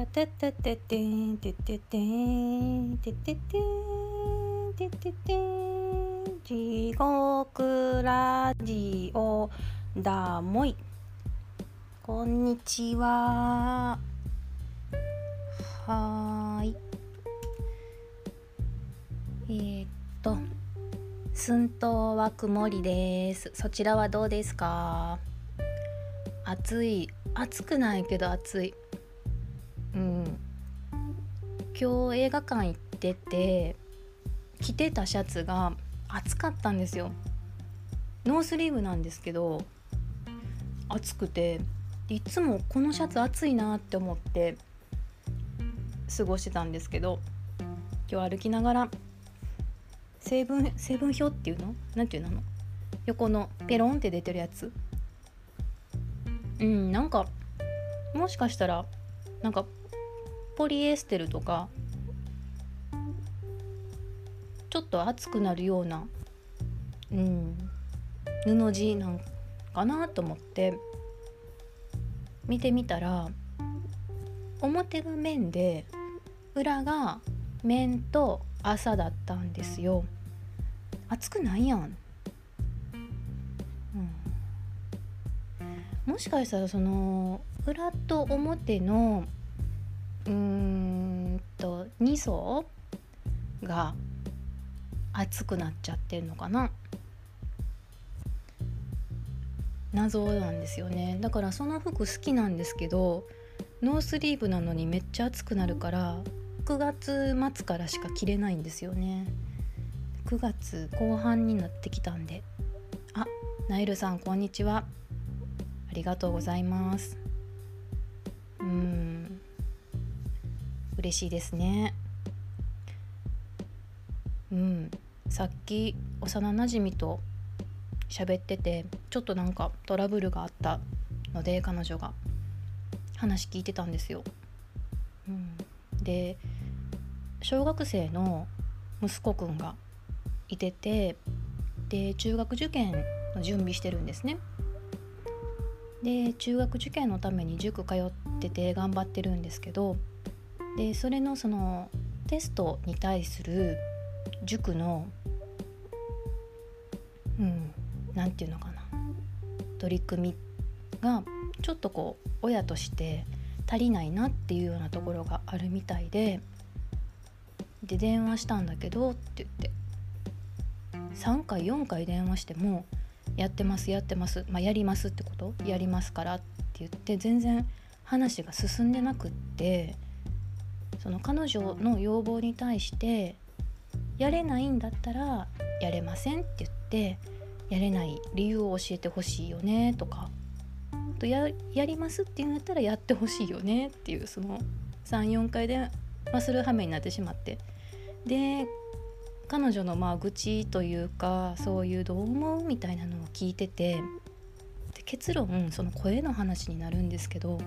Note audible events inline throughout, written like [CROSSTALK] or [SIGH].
タタタタテンテテテンテテテンテテテン地獄ラジオだもいこんにちははーいえー、っと寸東は曇りですそちらはどうですか暑い暑くないけど暑いうん今日映画館行ってて着てたシャツが暑かったんですよ。ノースリーブなんですけど暑くていつもこのシャツ暑いなって思って過ごしてたんですけど今日歩きながら成分成分表っていうの？何ていうの？横のペロンって出てるやつ？うんなんかもしかしたらなんかポリエステルとかちょっと熱くなるような、うん、布地なんかなと思って見てみたら表が面で裏が面と朝だったんですよ。熱くないやん、うん、もしかしたらその裏と表のうんと2層が熱くなっちゃってるのかな。謎なんですよね。だからその服好きなんですけどノースリーブなのにめっちゃ暑くなるから9月末からしか着れないんですよね。9月後半になってきたんで。あナイルさんこんにちは。ありがとうございます。うん。嬉しいですねうんさっき幼なじみと喋っててちょっとなんかトラブルがあったので彼女が話聞いてたんですよ。うん、で小学生の息子くんがいててで中学受験の準備してるんですね。で中学受験のために塾通ってて頑張ってるんですけどでそれのそのテストに対する塾のうん何て言うのかな。取り組みがちょっとこう親として足りないなっていうようなところがあるみたいでで電話したんだけどって言って。3回4回電話しても「やってますやってます」まあ、やりますってこと？やりますからって言って全然話が進んでなくって。その彼女の要望に対してやれないんだったらやれませんって言ってやれない理由を教えてほしいよねとかとややりますっていうんだったらやってほしいよねっていうその34回で、まあ、する羽目になってしまって。で彼女のまあ愚痴というかそういうどう思うみたいなのを聞いててで結論その声の話になるんですけど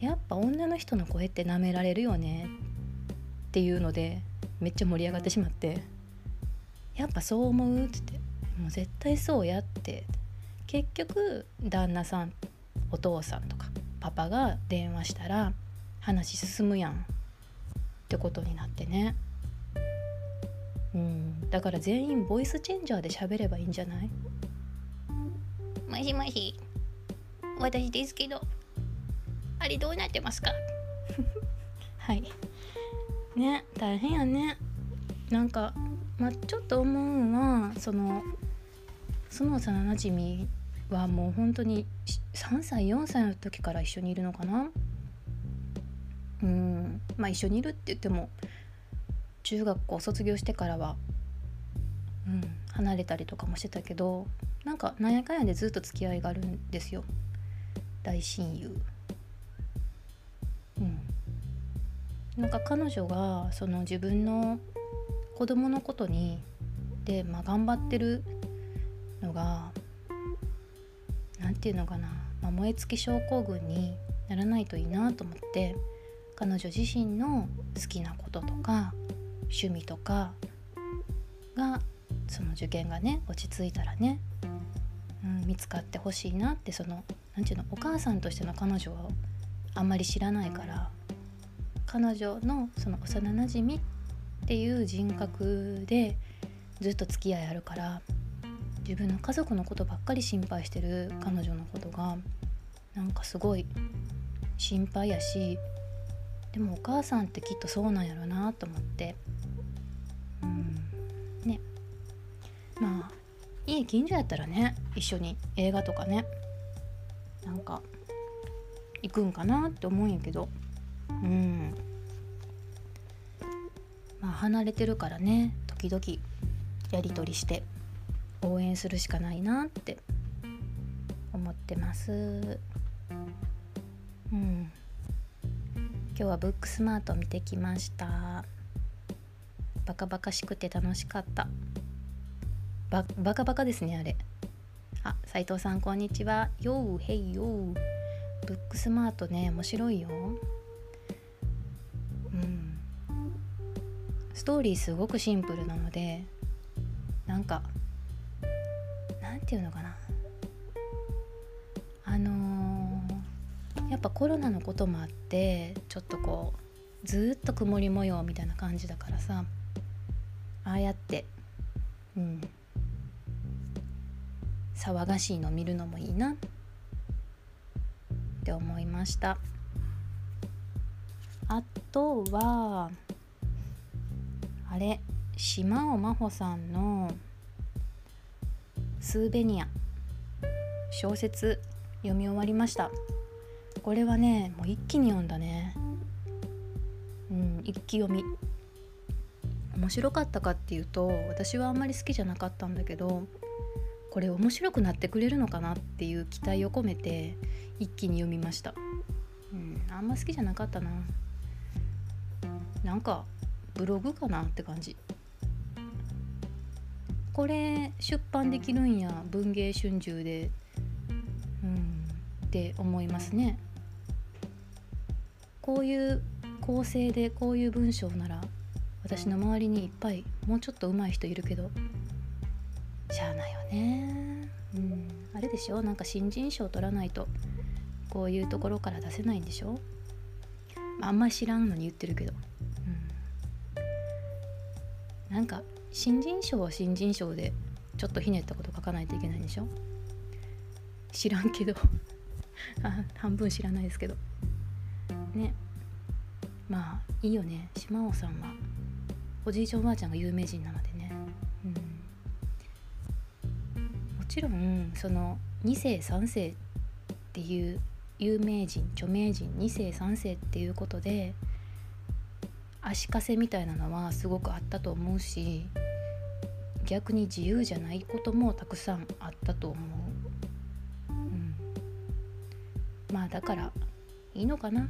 やっぱ女の人の声って舐められるよね。っていうのでめっちゃ盛り上がってしまって。やっぱそう思うって言って。もう絶対そうやって。結局旦那さんお父さんとかパパが電話したら話進むやん。ってことになってね。うん。だから全員ボイスチェンジャーで喋ればいいんじゃない？もしもし。私ですけど。あれどうなってますか？[LAUGHS] はい。ね大変やね。なんかまちょっと思うのはそのその幼なじみはもう本当に3歳4歳の時から一緒にいるのかな？うん。まあ一緒にいるって言っても中学校卒業してからは、うん、離れたりとかもしてたけどなんかなんやかんやでずっと付き合いがあるんですよ。大親友。なんか彼女がその自分の子供のことにで、まあ、頑張ってるのが何て言うのかな、まあ、燃え尽き症候群にならないといいなと思って彼女自身の好きなこととか趣味とかがその受験がね落ち着いたらね、うん、見つかってほしいなってその何て言うのお母さんとしての彼女はあんまり知らないから彼女のその幼なじみっていう人格でずっと付き合いあるから自分の家族のことばっかり心配してる彼女のことがなんかすごい心配やしでもお母さんってきっとそうなんやろなと思って。うん。ね。まあいい近所やったらね一緒に映画とかねなんか行くんかなって思うんやけど。うん。まあ離れてるからね時々やり取りして応援するしかないなって思ってます。うん。今日はブックスマート見てきました。バカバカしくて楽しかった。ババカバカですねあれ。あ斉藤さんこんにちは。ようへいよう。ブックスマートね面白いよ。ストーリーすごくシンプルなのでなんかなんていうのかな。あのー、やっぱコロナのこともあってちょっとこうずっと曇り模様みたいな感じだからさああやってうん騒がしいの見るのもいいなって思いました。あとはあれ島尾真帆さんの「スーベニア」小説読み終わりました。これはねもう一気に読んだね。うん一気読み。面白かったかっていうと私はあんまり好きじゃなかったんだけどこれ面白くなってくれるのかなっていう期待を込めて一気に読みました、うん、あんま好きじゃなかったな。なんかブログかなって感じ。これ出版できるんや文藝春秋で。うんって思いますね。こういう構成でこういう文章なら私の周りにいっぱいもうちょっと上手い人いるけどしゃあないよね。うんあれでしょ？なんか新人賞取らないとこういうところから出せないんでしょ？あんまり知らんのに言ってるけど、なんか新人賞は新人賞でちょっとひねったこと書かないといけないんでしょ？知らんけど。[LAUGHS] 半分知らないですけど。ね。まあいいよね。島尾さんは。おじいちゃんおばあちゃんが有名人なのでね。うん、もちろんその2世3世っていう有名人著名人2世3世っていうことで足かせみたいなのはすごくあったと思うし逆に自由じゃないこともたくさんあったと思う、うん、まあだからいいのかな？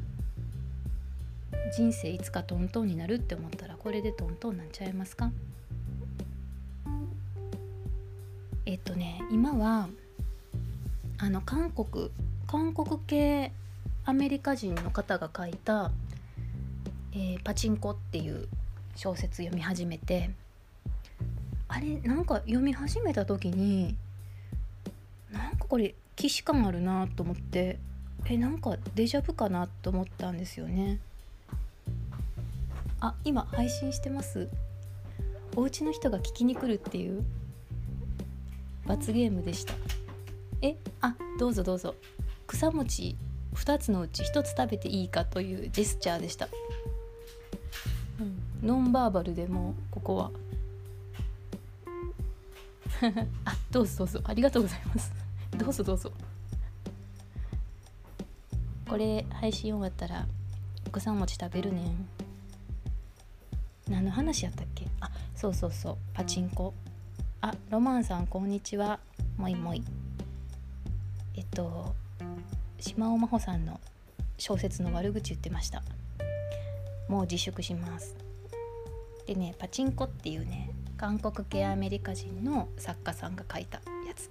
人生いつかトントンになるって思ったらこれでトントンなんちゃいますか？えっとね今はあの韓国韓国系アメリカ人の方が書いた「えー、パチンコ」っていう小説読み始めてあれなんか読み始めた時になんかこれ既視感あるなと思ってえなんかデジャブかなと思ったんですよね。あ今配信してます。お家の人が聞きに来るっていう罰ゲームでした。えあどうぞどうぞ。草餅2つのうち1つ食べていいかというジェスチャーでした、ノンバーバルでもここは。[LAUGHS] あどうぞどうぞ。ありがとうございます。どうぞどうぞ。これ配信終わったら草餅食べるねん。何の話やったっけ？あそうそうそう。パチンコ。あロマンさんこんにちは。もいもい。えっと島尾真帆さんの小説の悪口言ってました。もう自粛します。でねパチンコっていうね韓国系アメリカ人の作家さんが書いたやつ。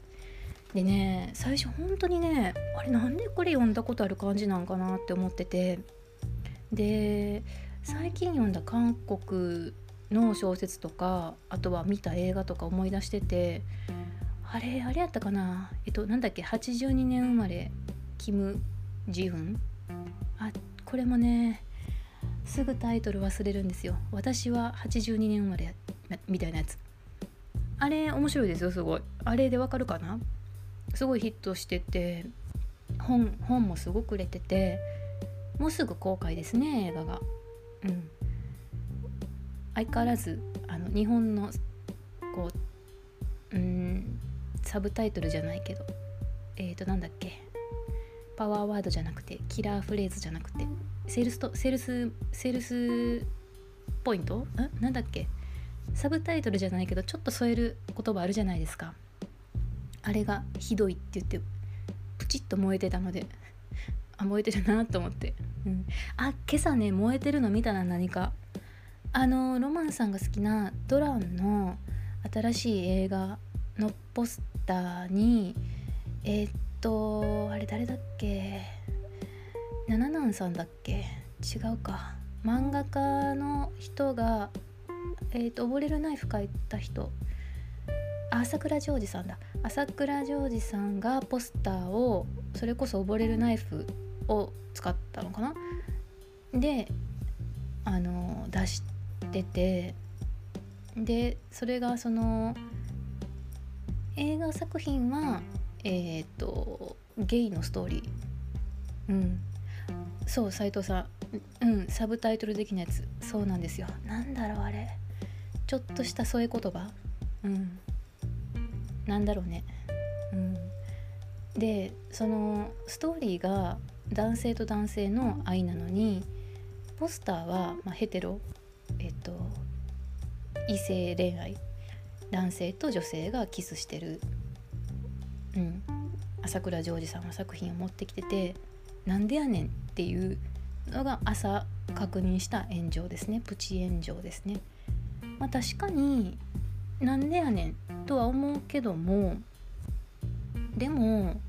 でね最初本当にねあれなんでこれ読んだことある感じなんかなって思ってて。で最近読んだ韓国の小説とかあとは見た映画とか思い出しててあれあれやったかな。えっとなんだっけ82年生まれキム・ジウン？あこれもねすぐタイトル忘れるんですよ。私は82年生まれみたいなやつ。あれ面白いですよすごい。あれでわかるかな？すごいヒットしてて本本もすごく売れててもうすぐ公開ですね映画が。うん。相変わらずあの日本のこううんサブタイトルじゃないけどえっ、ー、となんだっけ？パワーワードじゃなくてキラーフレーズじゃなくて。セールスとセールスセールスポイント？んなんだっけ？サブタイトルじゃないけどちょっと添える言葉あるじゃないですか。あれがひどいって言ってプチッと燃えてたので。あ燃えてるなと思って、うん、あ今朝ね燃えてるの見たな何か。あのロマンさんが好きなドランの新しい映画のポスターにえー、っとあれ誰だっけ？七男さんだっけ？違うか。漫画家の人がえー、っと溺れるナイフ描いた人。朝倉ジョージさんだ。朝倉ジョージさんがポスターをそれこそ溺れるナイフを使ったのかな？であの出しててでそれがその映画作品はえっ、ー、とゲイのストーリー。うん。そう斉藤さん。うんサブタイトル的なやつ。そうなんですよ。なんだろうあれ。ちょっとした添え言葉。うん。なんだろうね。うん。でそのストーリーが男性と男性の愛なのにポスターは、まあ、ヘテロえっと異性恋愛男性と女性がキスしてる、うん、朝倉ジョージさんの作品を持ってきててなんでやねん。ていうのが朝確認した炎上ですね。プチ炎上ですね。まあ、確かになんでやねんとは思うけどもでも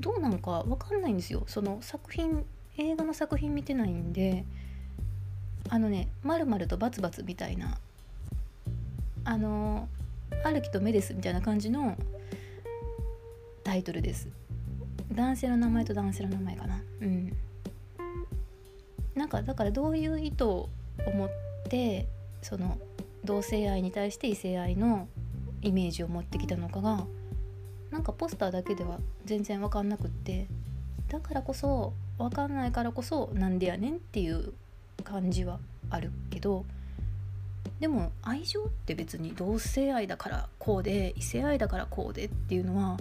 どうなのか分かんないんですよ。その作品映画の作品見てないんであのね「まるまるとバツバツ」みたいなあの「春樹とメデス」みたいな感じのタイトルです。男性の名前と男性の名前かな。うん。なんかだからどういう意図を持ってその同性愛に対して異性愛のイメージを持ってきたのかがなんかポスターだけでは全然分かんなくってだからこそ分かんないからこそなんでやねんっていう感じはあるけどでも愛情って別に同性愛だからこうで異性愛だからこうでっていうのは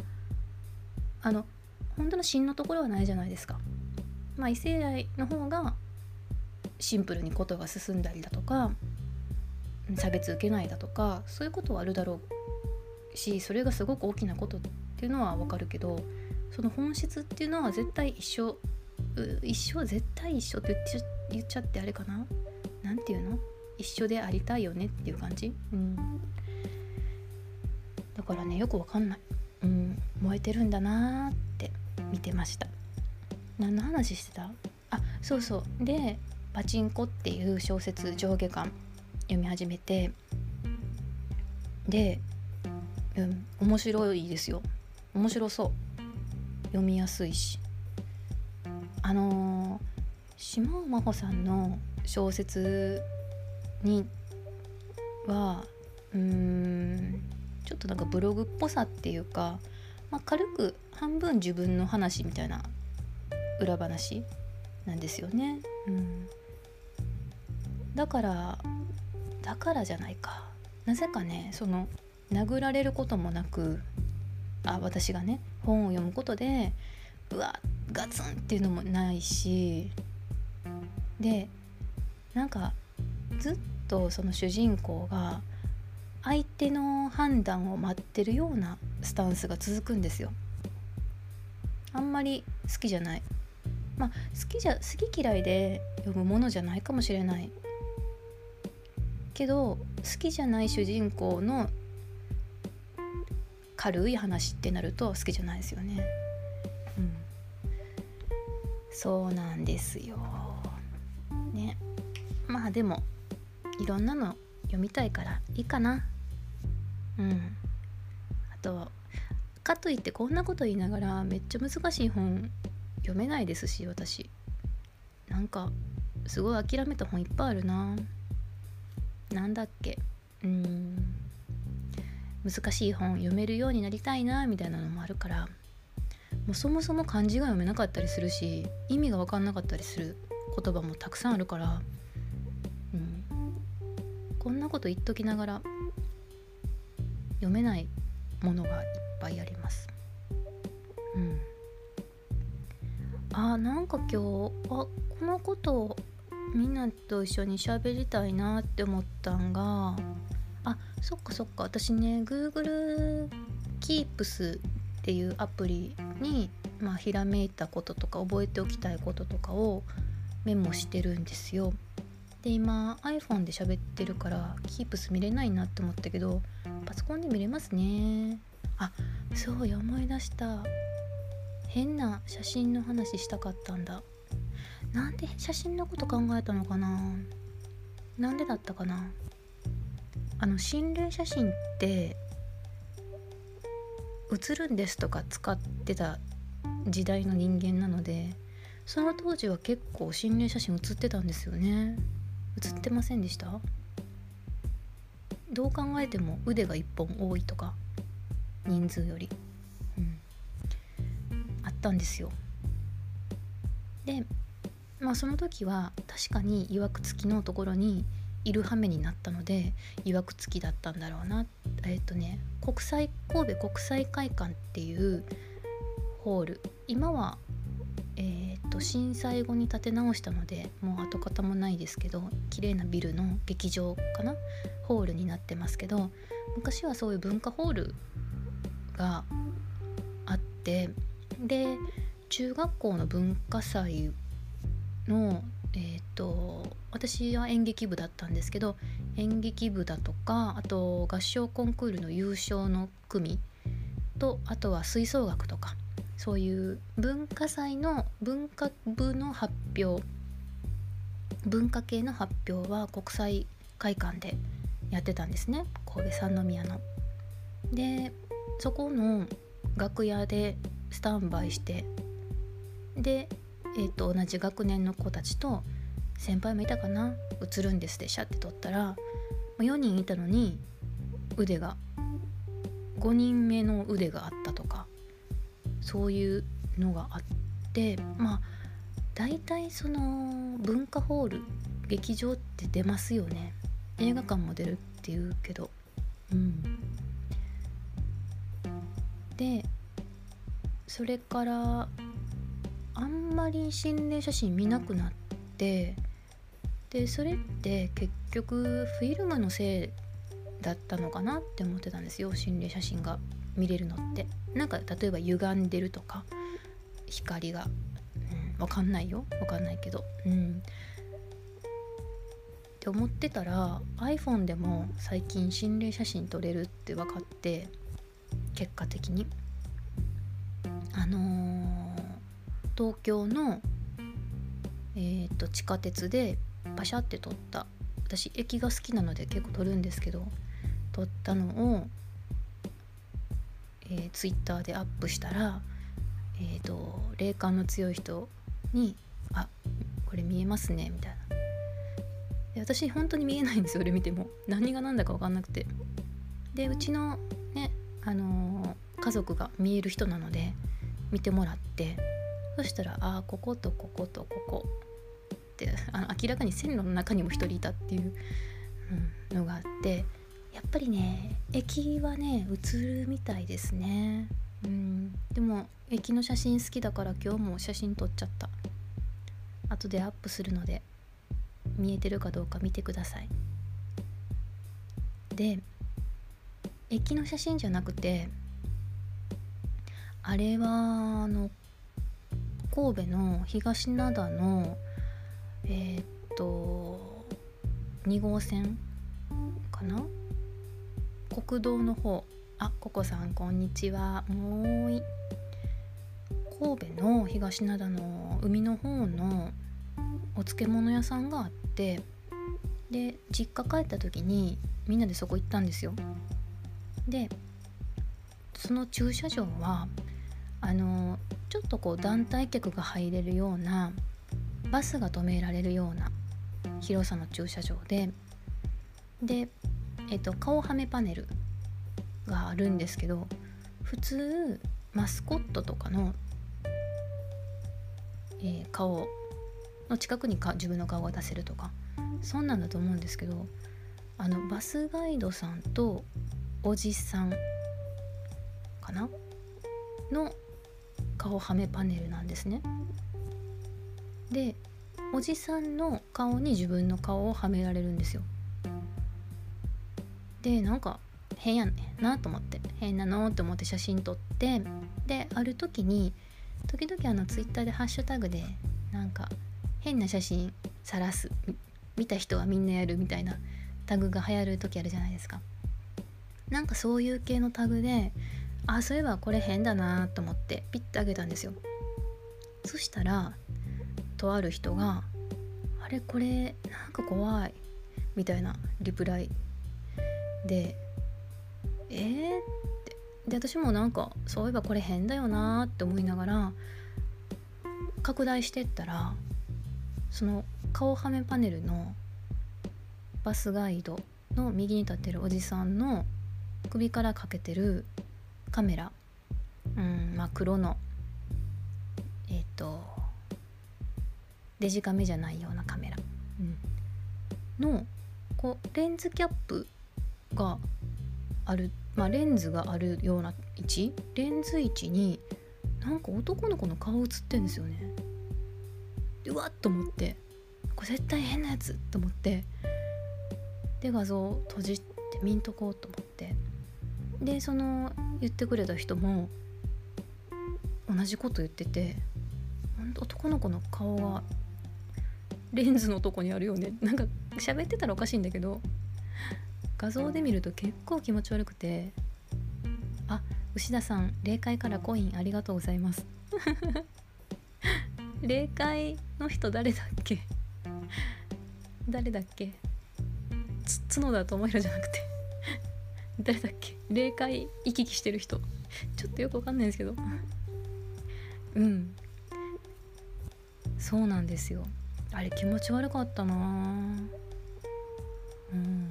あの本当の芯のところはないじゃないですか。まあ、異性愛の方がシンプルにことが進んだりだとか差別受けないだとかそういうことはあるだろうしそれがすごく大きなことっていうのはわかるけどその本質っていうのは絶対一緒一緒絶対一緒って言っちゃってあれかな？何て言うの？一緒でありたいよねっていう感じ、うん、だからねよくわかんない、うん、燃えてるんだなーって見てました。何の話してた？あそうそう。で「パチンコ」っていう小説上下巻読み始めてで、うん、面白いですよ。面白そう。読みやすいし。あのー、島尾真帆さんの小説にはうーんちょっとなんかブログっぽさっていうか、まあ、軽く半分自分の話みたいな裏話なんですよね。うん、だからだからじゃないかなぜかねその殴られることもなくあ私がね本を読むことでうわガツンっていうのもないしでなんかずっとその主人公が相手の判断を待ってるようなスタンスが続くんですよ。あんまり好きじゃない。まあ好きじゃ好き嫌いで読むものじゃないかもしれないけど好きじゃない主人公の軽い話ってなると好きじゃないですよね。うん、そうなんですよ。ね。まあでもいろんなの読みたいからいいかな。うん。あとかといってこんなこと言いながらめっちゃ難しい本読めないですし私。なんかすごい諦めた本いっぱいあるななんだっけ？うん。難しい本読めるようになりたいなみたいなのもあるからもうそもそも漢字が読めなかったりするし意味が分かんなかったりする言葉もたくさんあるから、うん、こんなこと言っときながら読めないものがいっぱいあります。うん、あなんか今日あこのことみんなと一緒に喋りたいなって思ったんがあそっかそっか私ね Google Keeps っていうアプリに、まあ、ひらめいたこととか覚えておきたいこととかをメモしてるんですよ。で今 iPhone で喋ってるから Keeps 見れないなって思ったけどパソコンで見れますね。あそうや思い出した変な写真の話したかったんだなんで写真のこと考えたのかな？なんでだったかな？あの心霊写真って写るんですとか使ってた時代の人間なのでその当時は結構心霊写真写ってたんですよね。写ってませんでした？どう考えても腕が1本多いとか人数より、うん、あったんですよ。でまあその時は確かにいわくつきのところにいる羽目になったのでいわくつきだったんだろうな。えっ、ー、とね国際神戸国際会館っていうホール。今はえーと、震災後に建て直したのでもう跡形もないですけど綺麗なビルの劇場かな？ホールになってますけど昔はそういう文化ホールがあってで中学校の文化祭のえーと、私は演劇部だったんですけど演劇部だとかあと合唱コンクールの優勝の組とあとは吹奏楽とかそういう文化祭の文化部の発表文化系の発表は国際会館でやってたんですね神戸三宮の。でそこの楽屋でスタンバイしてでえーと、同じ学年の子たちと先輩もいたかな？映るんですでシャって撮ったら4人いたのに腕が5人目の腕があったとかそういうのがあってまあ大体その文化ホール劇場って出ますよね。映画館も出るっていうけど。うん。でそれからあんまり心霊写真見なくなってでそれって結局フィルムのせいだったのかなって思ってたんですよ心霊写真が見れるのって。なんか例えば歪んでるとか光が、うん、分かんないよ。分かんないけど。うん。って思ってたら iPhone でも最近心霊写真撮れるって分かって結果的に。東京の、えーと、地下鉄でパシャって撮った。私駅が好きなので結構撮るんですけど撮ったのを、えー、ツイッターでアップしたら、えーと、霊感の強い人に「あこれ見えますね」みたいな。で私本当に見えないんですよ俺見ても。何が何だか分かんなくて。でうちのねあのー、家族が見える人なので見てもらってそしたらああこことこことここ。ってあの明らかに線路の中にも1人いたっていう、うん、のがあってやっぱりね駅はね映るみたいですね、うん、でも駅の写真好きだから今日も写真撮っちゃった。後でアップするので見えてるかどうか見てください。で駅の写真じゃなくてあれはあの神戸の東灘のえー、っと2号線かな？国道の方。あココさんこんにちは。もうい。神戸の東灘の海の方のお漬物屋さんがあってで実家帰った時にみんなでそこ行ったんですよ。でその駐車場はあのちょっとこう団体客が入れるようなバスが止められるような広さの駐車場でで、えっと、顔はめパネルがあるんですけど普通マスコットとかの、えー、顔の近くにか自分の顔が出せるとかそんなんだと思うんですけどあのバスガイドさんとおじさんかな？の顔はめパネルなんですね。でおじさんの顔に自分の顔をはめられるんですよ。でなんか変やんねなと思って変なのって思って写真撮ってである時に時々あのツイッターでハッシュタグでなんか変な写真さらす見た人はみんなやるみたいなタグが流行る時あるじゃないですかなんかそういう系のタグであそういえばこれ変だなと思ってピッてあげたんですよそしたらとある人が「あれこれなんか怖い」みたいなリプライで「えー?」ってで私もなんかそういえばこれ変だよなって思いながら拡大してったらその顔はめパネルのバスガイドの右に立ってるおじさんの首からかけてるカメラ。うんまあ黒のえっ、ー、とデジカメじゃないようなカメラ、うん、のこうレンズキャップがある、まあ、レンズがあるような位置？レンズ位置になんか男の子の顔映ってんですよね。うわっと思ってこれ絶対変なやつと思ってで画像を閉じて見んとこうと思って。でその言ってくれた人も同じこと言ってて男の子の顔がレンズのとこにあるよねなんか喋ってたらおかしいんだけど画像で見ると結構気持ち悪くてあ牛田さん霊界からコインありがとうございます [LAUGHS] 霊界の人誰だっけ？誰だっけ？角田智弘じゃなくて。誰だっけ？霊界行き来してる人。ちょっとよくわかんないんですけど。うん。そうなんですよ。あれ気持ち悪かったな。うん。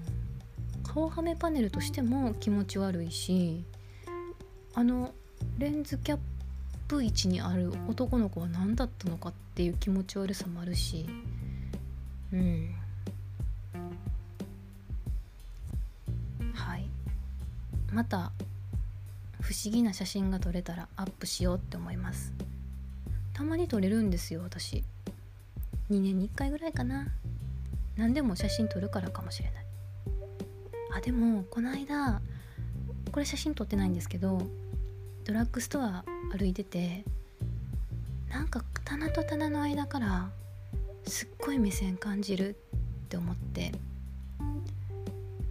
顔はめパネルとしても気持ち悪いしあのレンズキャップ位置にある男の子は何だったのかっていう気持ち悪さもあるし。うん。また不思議な写真が撮れたらアップしようって思います。たまに撮れるんですよ私。2年に1回ぐらいかな。何でも写真撮るからかもしれない。あでもこの間これ写真撮ってないんですけどドラッグストア歩いててなんか棚と棚の間からすっごい目線感じるって思って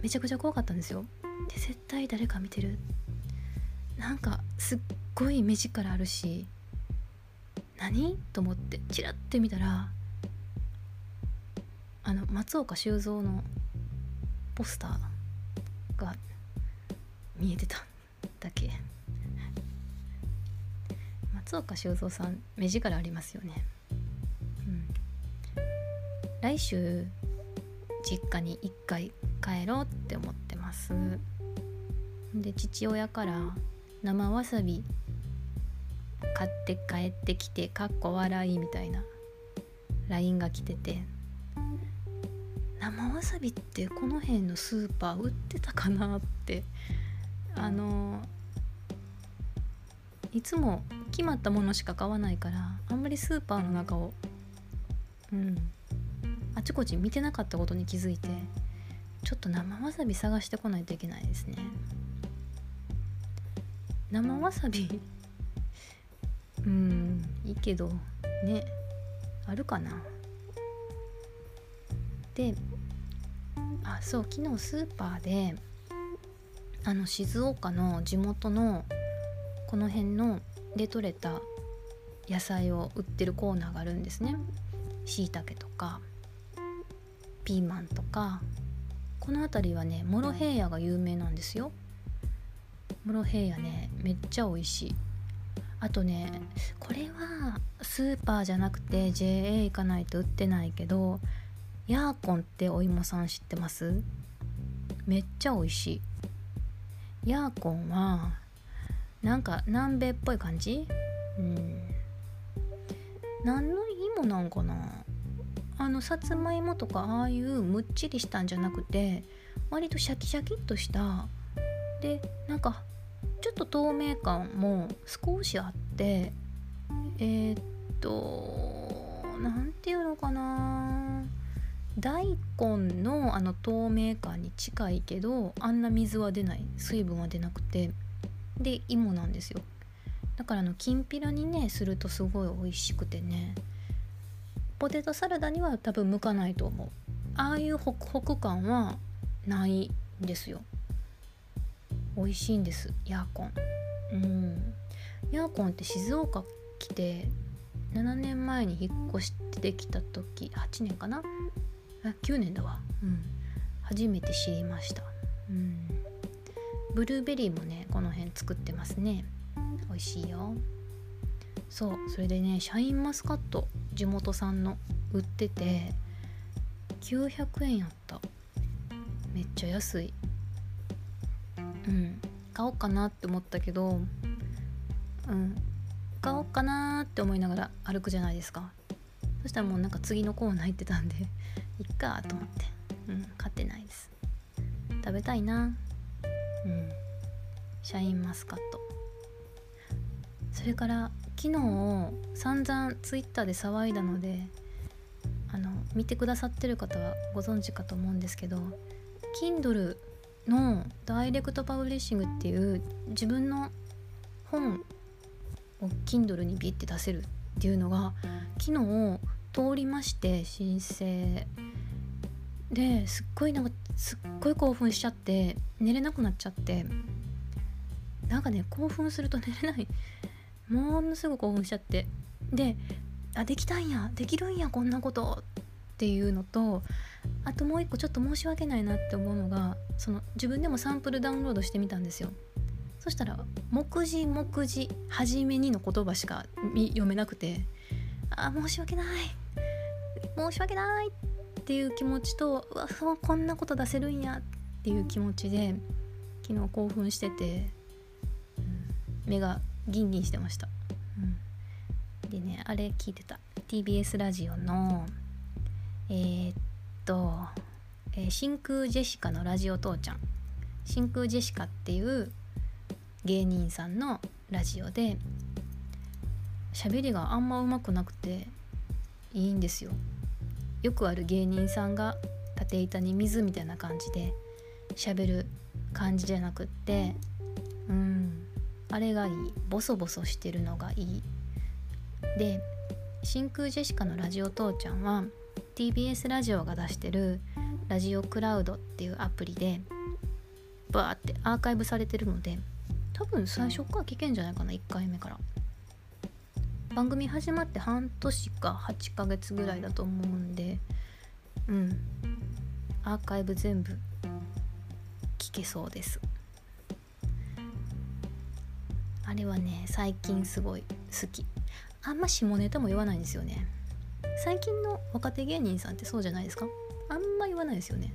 めちゃくちゃ怖かったんですよ。で絶対誰か見てる。なんかすっごい目力あるし何？と思ってチラッて見たらあの松岡修造のポスターが見えてただけ。松岡修造さん目力ありますよね。うん。来週実家に1回帰ろうって思って。ます。で父親から生わさび買って帰ってきてかっこ笑いみたいな LINE が来てて生わさびってこの辺のスーパー売ってたかなってあのいつも決まったものしか買わないからあんまりスーパーの中をうんあちこち見てなかったことに気づいてちょっと生わさび探してこないといけないですね。生わさび？[LAUGHS] うんいいけどねあるかな。であそう昨日スーパーであの静岡の地元のこの辺ので採れた野菜を売ってるコーナーがあるんですね。しいたけとかピーマンとか。この辺りはねモロヘイヤが有名なんですよ。モロヘイヤねめっちゃ美味しい。あとねこれはスーパーじゃなくて JA 行かないと売ってないけどヤーコンってお芋さん知ってます？めっちゃ美味しい。ヤーコンはなんか南米っぽい感じ？うん。何の芋なんかな？あのさつまいもとかああいうむっちりしたんじゃなくて割とシャキシャキっとした。でなんかちょっと透明感も少しあってえー、っと何て言うのかな。大根のあの透明感に近いけどあんな水は出ない。水分は出なくて。で芋なんですよ。だからあのきんぴらにねするとすごい美味しくてね。ポテトサラダには多分向かないと思う。ああいうホクホク感はないんですよ。美味しいんです。ヤーコン。うん。ヤーコンって静岡来て7年前に引っ越してきた時8年かな？あ9年だわ。うん。初めて知りました。うん。ブルーベリーもねこの辺作ってますね。美味しいよ。そう。それでねシャインマスカット地元産の売ってて900円やった。めっちゃ安い。うん。買おうかなって思ったけどうん。買おうかなって思いながら歩くじゃないですか。そしたらもうなんか次のコーナー行ってたんで [LAUGHS] いっかと思って。うん。買ってないです。食べたいな。うん。シャインマスカット。それから昨日散々ツイッターで騒いだのであの見てくださってる方はご存知かと思うんですけど Kindle のダイレクトパブリッシングっていう自分の本を Kindle にビッて出せるっていうのが昨日通りまして申請ですっごいなんかすっごい興奮しちゃって寝れなくなっちゃってなんかね興奮すると寝れないものすごく興奮しちゃって。であできたんやできるんやこんなこと。っていうのとあともう一個ちょっと申し訳ないなって思うのがその自分でもサンプルダウンロードしてみたんですよ。そしたら「目次目次はじめに」の言葉しか読めなくてあ申し訳ない。申し訳ない。っていう気持ちとうわそうこんなこと出せるんや。っていう気持ちで昨日興奮してて、うん、目がギンギンしてました、うん、でねあれ聞いてた。TBS ラジオのえー、っと、えー、真空ジェシカのラジオ父ちゃん。真空ジェシカっていう芸人さんのラジオで喋りがあんまうまくなくていいんですよ。よくある芸人さんが縦板に水みたいな感じで喋る感じじゃなくってうん。あれがいい。ボソボソしてるのがいい。で真空ジェシカのラジオ父ちゃんは TBS ラジオが出してるラジオクラウドっていうアプリでバーってアーカイブされてるので多分最初から聞けんじゃないかな1回目から。番組始まって半年か8ヶ月ぐらいだと思うんでうん。アーカイブ全部聞けそうです。あれはね最近すごい好き。あんま下ネタも言わないんですよね。最近の若手芸人さんってそうじゃないですか？あんま言わないですよね。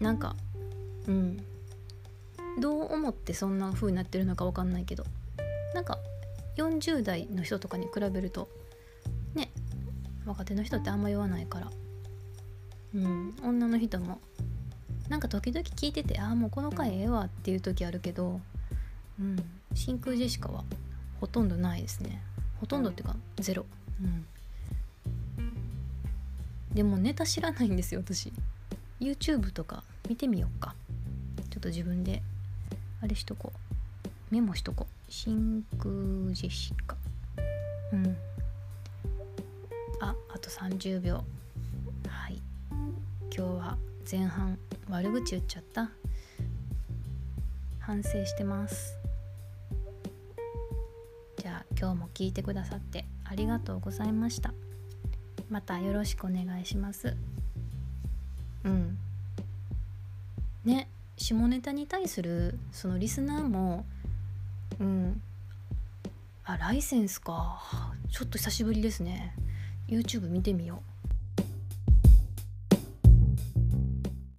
なんかうん。どう思ってそんな風になってるのか分かんないけど。なんか40代の人とかに比べるとね若手の人ってあんま言わないから。うん。女の人もなんか時々聞いててああもうこの回ええわっていう時あるけどうん。真空ジェシカはほとんどないですね。ほとんどっていうかゼロ。うん。でもネタ知らないんですよ私。YouTube とか見てみようか。ちょっと自分であれしとこう。メモしとこう。真空ジェシカ。うん。ああと30秒はい。今日は前半悪口言っちゃった。反省してます今日も聞いてくださってありがとうございました。またよろしくお願いします。うん。ね下ネタに対するそのリスナーもうん。あライセンスか。ちょっと久しぶりですね。YouTube 見てみよ